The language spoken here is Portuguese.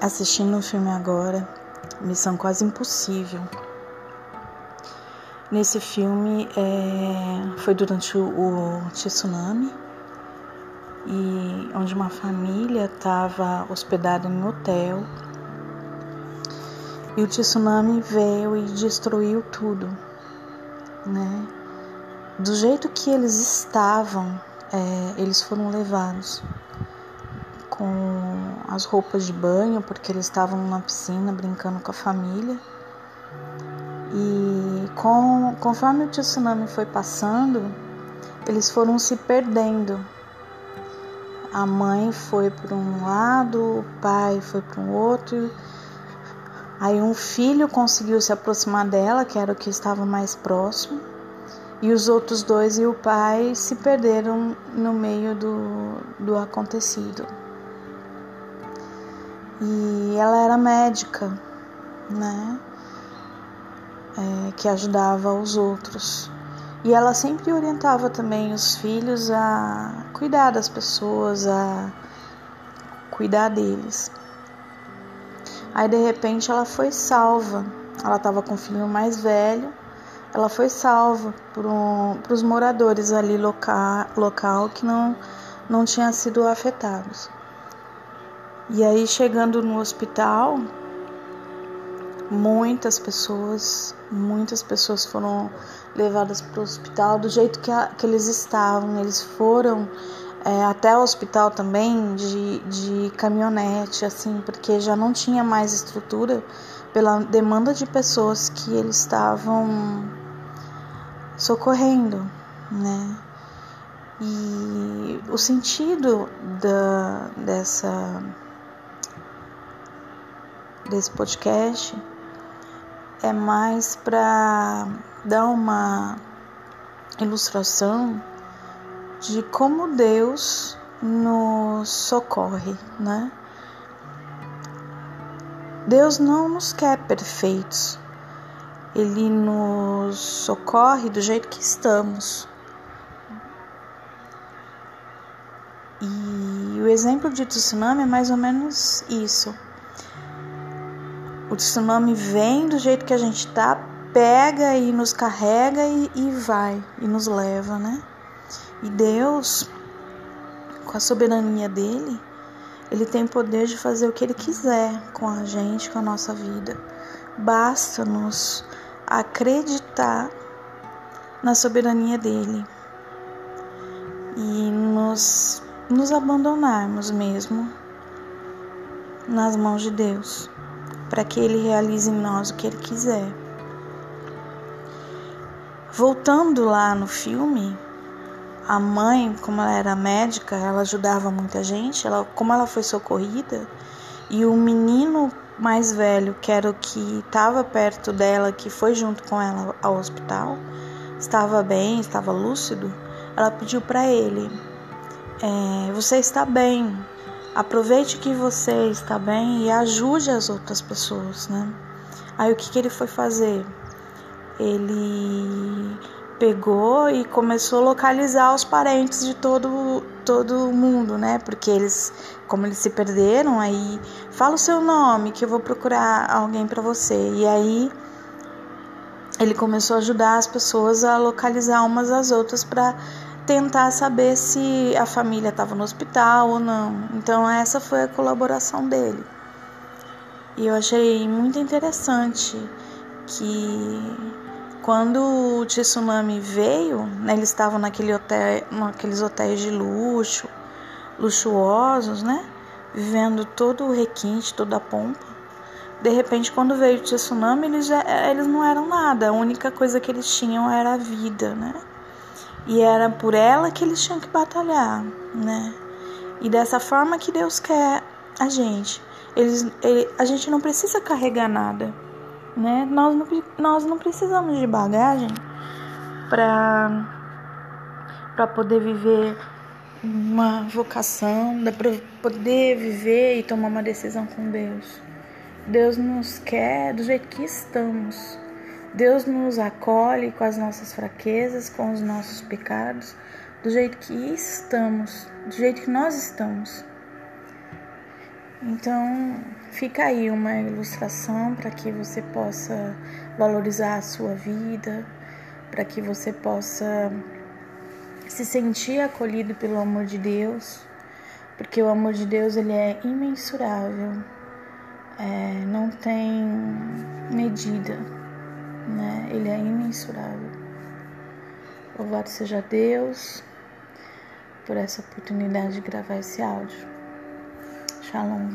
assistindo o um filme agora, Missão Quase Impossível. Nesse filme é, foi durante o, o tsunami e onde uma família estava hospedada em um hotel e o tsunami veio e destruiu tudo, né? Do jeito que eles estavam, é, eles foram levados com as roupas de banho, porque eles estavam na piscina brincando com a família. E com, conforme o tsunami foi passando, eles foram se perdendo. A mãe foi para um lado, o pai foi para um outro. Aí um filho conseguiu se aproximar dela, que era o que estava mais próximo, e os outros dois e o pai se perderam no meio do, do acontecido. E ela era médica, né? É, que ajudava os outros. E ela sempre orientava também os filhos a cuidar das pessoas, a cuidar deles. Aí de repente ela foi salva. Ela estava com o filho mais velho. Ela foi salva por um, os moradores ali local, local que não, não tinham sido afetados. E aí, chegando no hospital, muitas pessoas, muitas pessoas foram levadas para o hospital do jeito que, a, que eles estavam. Eles foram é, até o hospital também de, de caminhonete, assim, porque já não tinha mais estrutura pela demanda de pessoas que eles estavam socorrendo, né? E o sentido da, dessa desse podcast é mais para dar uma ilustração de como Deus nos socorre, né? Deus não nos quer perfeitos. Ele nos socorre do jeito que estamos. E o exemplo de tsunami é mais ou menos isso. O tsunami vem do jeito que a gente tá, pega e nos carrega e, e vai e nos leva, né? E Deus, com a soberania dele, ele tem poder de fazer o que ele quiser com a gente, com a nossa vida. Basta-nos acreditar na soberania dele e nos, nos abandonarmos mesmo nas mãos de Deus para que Ele realize em nós o que Ele quiser. Voltando lá no filme, a mãe, como ela era médica, ela ajudava muita gente, ela, como ela foi socorrida, e o menino mais velho, que era o que estava perto dela, que foi junto com ela ao hospital, estava bem, estava lúcido, ela pediu para ele: é, Você está bem, Aproveite que você está bem e ajude as outras pessoas, né? Aí o que, que ele foi fazer? Ele pegou e começou a localizar os parentes de todo todo mundo, né? Porque eles, como eles se perderam, aí fala o seu nome que eu vou procurar alguém para você. E aí ele começou a ajudar as pessoas a localizar umas às outras para tentar saber se a família estava no hospital ou não. Então essa foi a colaboração dele. E eu achei muito interessante que quando o tsunami veio, né, eles estavam naquele hotel, naqueles hotéis de luxo, luxuosos, né? Vivendo todo o requinte, toda a pompa. De repente, quando veio o tsunami, eles, já, eles não eram nada. A única coisa que eles tinham era a vida, né? E era por ela que eles tinham que batalhar, né? E dessa forma que Deus quer a gente. Eles, ele, a gente não precisa carregar nada, né? Nós não, nós não precisamos de bagagem para para poder viver uma vocação, para poder viver e tomar uma decisão com Deus. Deus nos quer do jeito que estamos. Deus nos acolhe com as nossas fraquezas, com os nossos pecados, do jeito que estamos, do jeito que nós estamos. Então, fica aí uma ilustração para que você possa valorizar a sua vida, para que você possa se sentir acolhido pelo amor de Deus, porque o amor de Deus ele é imensurável, é, não tem medida, né? Ele é imensurável. Louvado seja Deus por essa oportunidade de gravar esse áudio. Shalom.